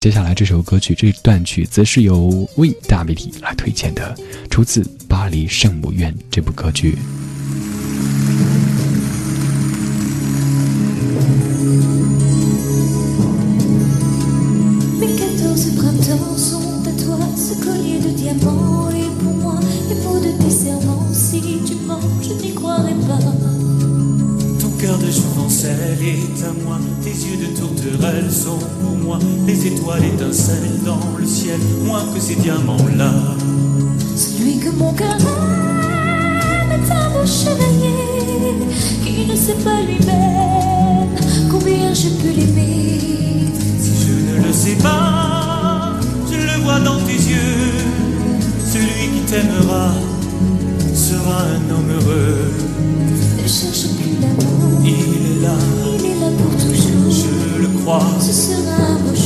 接下来这首歌曲这段曲则是由 Win 大媒体来推荐的，出自《巴黎圣母院》这部歌剧。Tourterelle sont pour moi, les étoiles étincellent dans le ciel, moins que ces diamants-là. Celui que mon cœur aime est un beau chevalier qui ne sait pas lui-même combien je peux l'aimer. Si je ne le sais pas, je le vois dans tes yeux, celui qui t'aimera sera un homme heureux. Ne cherche plus l'amour. voz.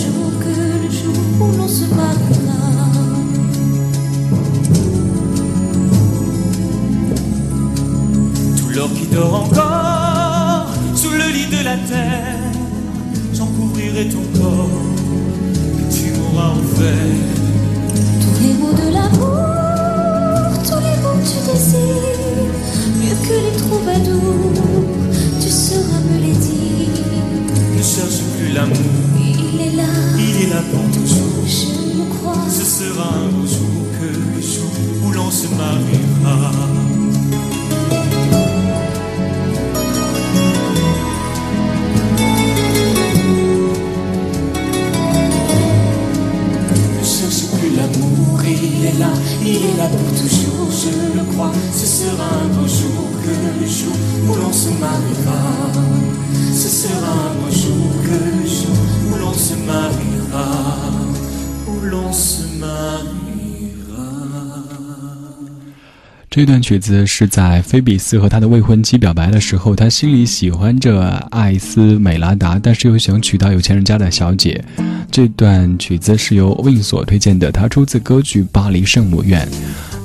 这段曲子是在菲比斯和他的未婚妻表白的时候，他心里喜欢着艾斯美拉达，但是又想娶到有钱人家的小姐。这段曲子是由 Win 所推荐的，它出自歌剧《巴黎圣母院》。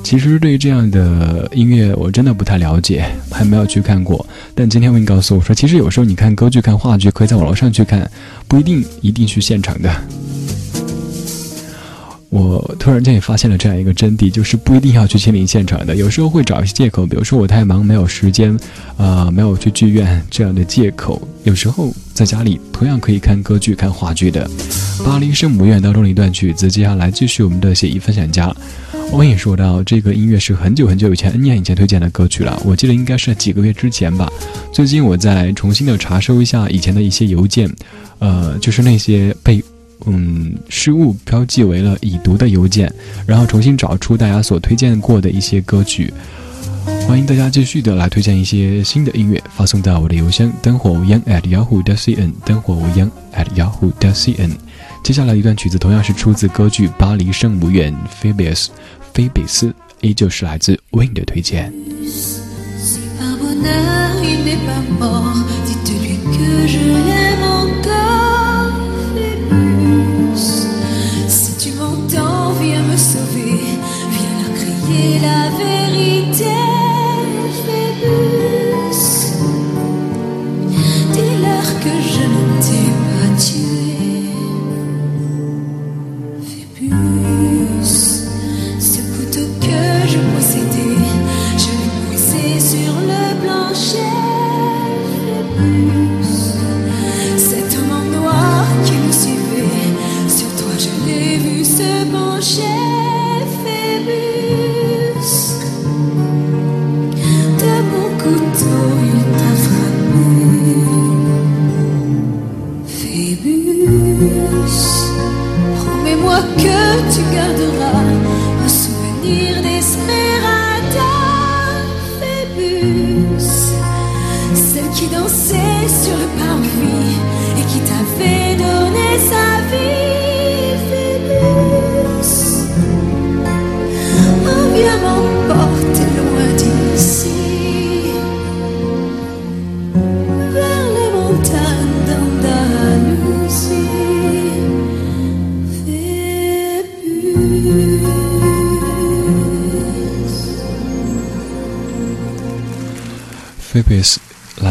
其实对于这样的音乐，我真的不太了解，还没有去看过。但今天 Win 告诉我说，其实有时候你看歌剧、看话剧，可以在网络上去看，不一定一定去现场的。我突然间也发现了这样一个真谛，就是不一定要去亲临现场的，有时候会找一些借口，比如说我太忙没有时间，呃，没有去剧院这样的借口。有时候在家里同样可以看歌剧、看话剧的。《巴黎圣母院》当中的一段曲子，接下来继续我们的写意分享家。我也说到，这个音乐是很久很久以前 N 年以前推荐的歌曲了，我记得应该是几个月之前吧。最近我在重新的查收一下以前的一些邮件，呃，就是那些被。嗯，失误标记为了已读的邮件，然后重新找出大家所推荐过的一些歌曲。欢迎大家继续的来推荐一些新的音乐，发送到我的邮箱灯火无烟 at yahoo dot cn，灯火无烟 at yahoo dot cn。接下来一段曲子同样是出自歌剧《巴黎圣母院》，Phoebus，菲比斯，依旧是来自 Win 的推荐。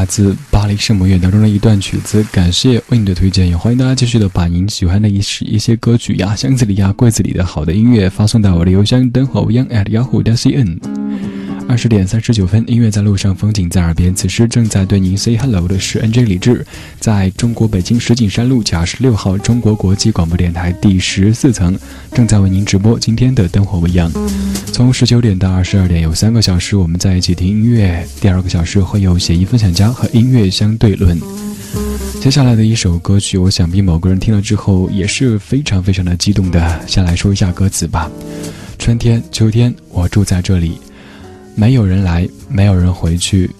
自巴黎圣母院当中的一段曲子，感谢为你的推荐，也欢迎大家继续的把您喜欢的一些一些歌曲呀、箱子里呀、柜子里的好的音乐发送到我的邮箱等候 young at yahoo 点 cn。二十点三十九分，音乐在路上，风景在耳边。此时正在对您 say hello 的是 NJ 李志，在中国北京石景山路甲十六号中国国际广播电台第十四层，正在为您直播今天的灯火未央。从十九点到二十二点，有三个小时我们在一起听音乐。第二个小时会有写意分享家和音乐相对论。接下来的一首歌曲，我想必某个人听了之后也是非常非常的激动的。先来说一下歌词吧：春天、秋天，我住在这里。没有人来，没有人回去。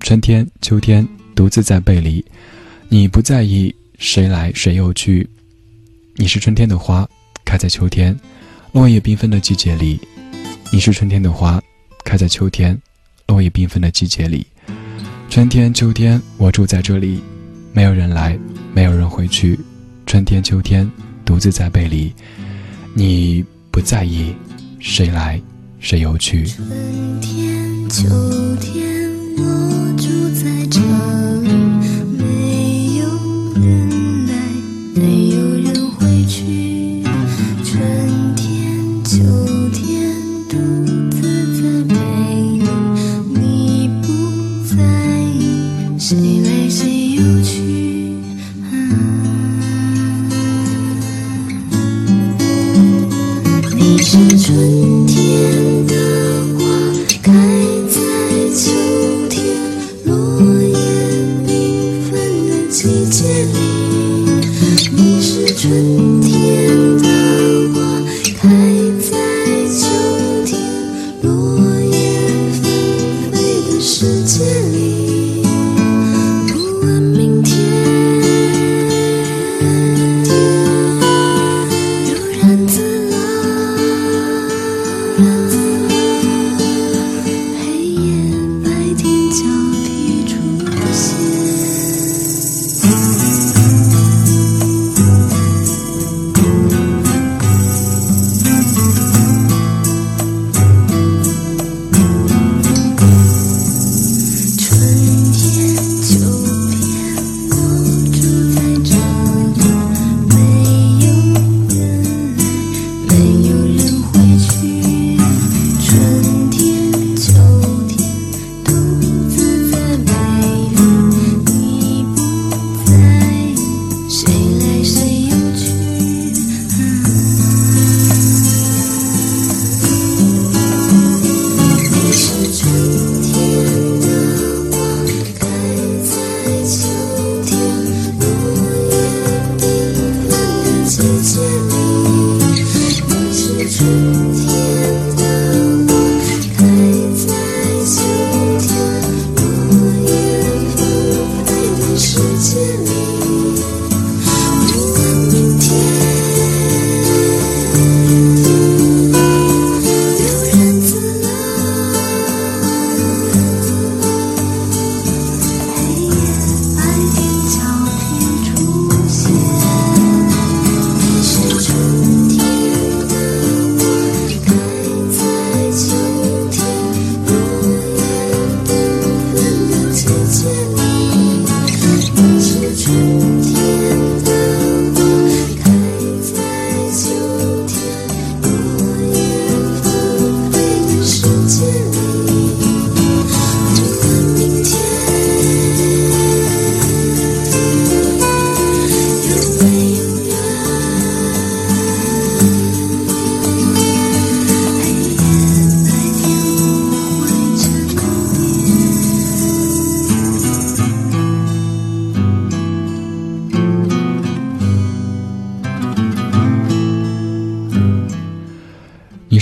春天、秋天，独自在背离。你不在意谁来谁又去。你是春天的花，开在秋天，落叶缤纷的季节里。你是春天的花，开在秋天，落叶缤纷的季节里。春天、秋天，我住在这里。没有人来，没有人回去。春天、秋天，独自在背离。你不在意谁来谁又去。秋天，我住在这里，没有人来，没有人回去。春天，秋天，独自在背离，你不在意谁来谁又去。你是春世界里。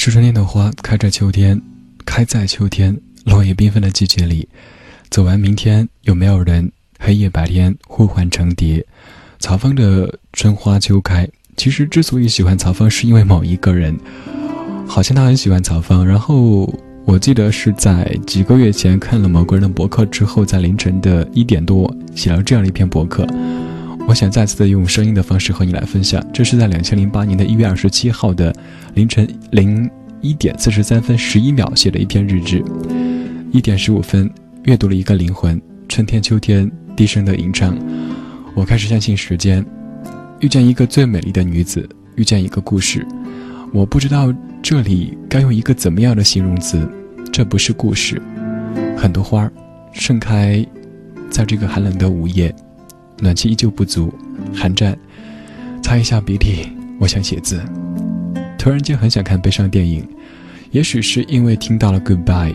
是春天的花，开在秋天，开在秋天，落叶缤纷的季节里。走完明天，有没有人？黑夜白天互换成蝶。曹芳的《春花秋开》，其实之所以喜欢曹芳，是因为某一个人，好像他很喜欢曹芳。然后我记得是在几个月前看了某个人的博客之后，在凌晨的一点多写了这样的一篇博客。我想再次的用声音的方式和你来分享。这是在两千零八年的一月二十七号的凌晨零一点四十三分十一秒写的一篇日志。一点十五分，阅读了一个灵魂。春天、秋天，低声的吟唱。我开始相信时间，遇见一个最美丽的女子，遇见一个故事。我不知道这里该用一个怎么样的形容词，这不是故事。很多花儿盛开，在这个寒冷的午夜，暖气依旧不足，寒战。擦一下鼻涕，我想写字。突然间很想看悲伤电影，也许是因为听到了 Goodbye。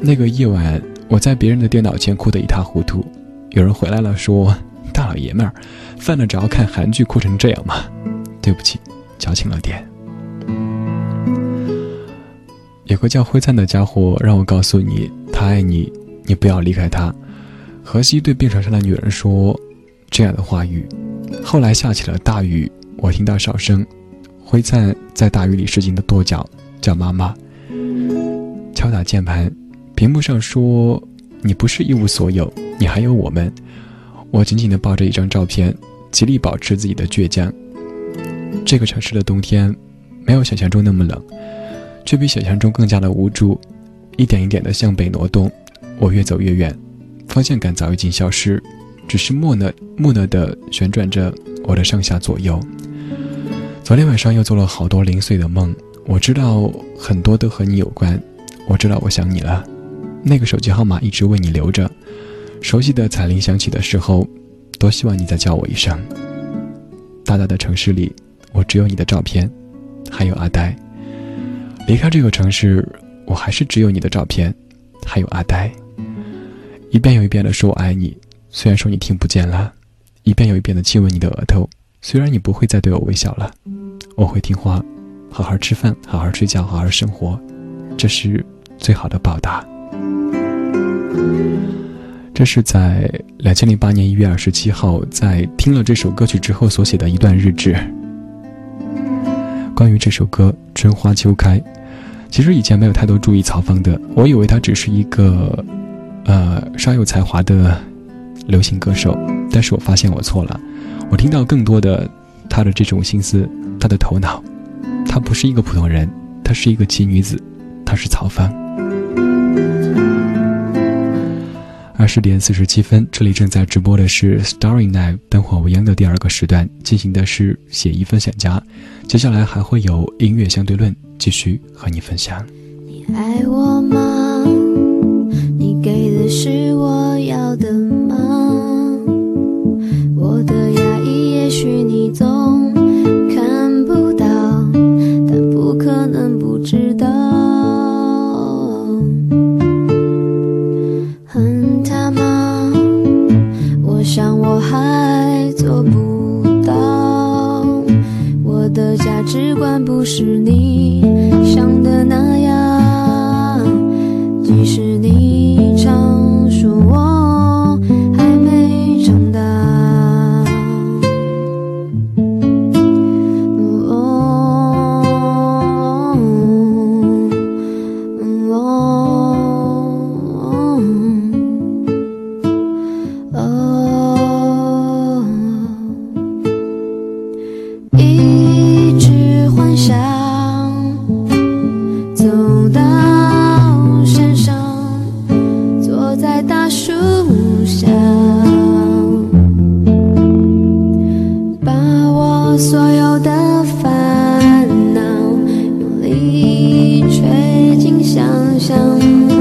那个夜晚，我在别人的电脑前哭得一塌糊涂。有人回来了，说：“大老爷们儿，犯得着看韩剧哭成这样吗？”对不起，矫情了点。有个叫灰粲的家伙让我告诉你，他爱你，你不要离开他。荷西对病床上的女人说这样的话语。后来下起了大雨，我听到哨声。灰灿在大雨里使劲的跺脚，叫妈妈。敲打键盘，屏幕上说：“你不是一无所有，你还有我们。”我紧紧地抱着一张照片，极力保持自己的倔强。这个城市的冬天，没有想象中那么冷，却比想象中更加的无助。一点一点地向北挪动，我越走越远，方向感早已经消失，只是木讷木讷地旋转着我的上下左右。昨天晚上又做了好多零碎的梦，我知道很多都和你有关。我知道我想你了，那个手机号码一直为你留着。熟悉的彩铃响起的时候，多希望你再叫我一声。大大的城市里，我只有你的照片，还有阿呆。离开这个城市，我还是只有你的照片，还有阿呆。一遍又一遍的说我爱你，虽然说你听不见了；一遍又一遍的亲吻你的额头，虽然你不会再对我微笑了。我会听话，好好吃饭，好好睡觉，好好生活，这是最好的报答。这是在两千零八年一月二十七号，在听了这首歌曲之后所写的一段日志。关于这首歌《春花秋开》，其实以前没有太多注意曹芳的，我以为他只是一个，呃，稍有才华的流行歌手，但是我发现我错了，我听到更多的他的这种心思。他的头脑，他不是一个普通人，他是一个奇女子，她是曹芳。二十点四十七分，这里正在直播的是 Story Night 灯火未央的第二个时段，进行的是写意分享家。接下来还会有音乐相对论继续和你分享。你爱我吗？你给的是我要的不是你所有的烦恼，用力吹进想象。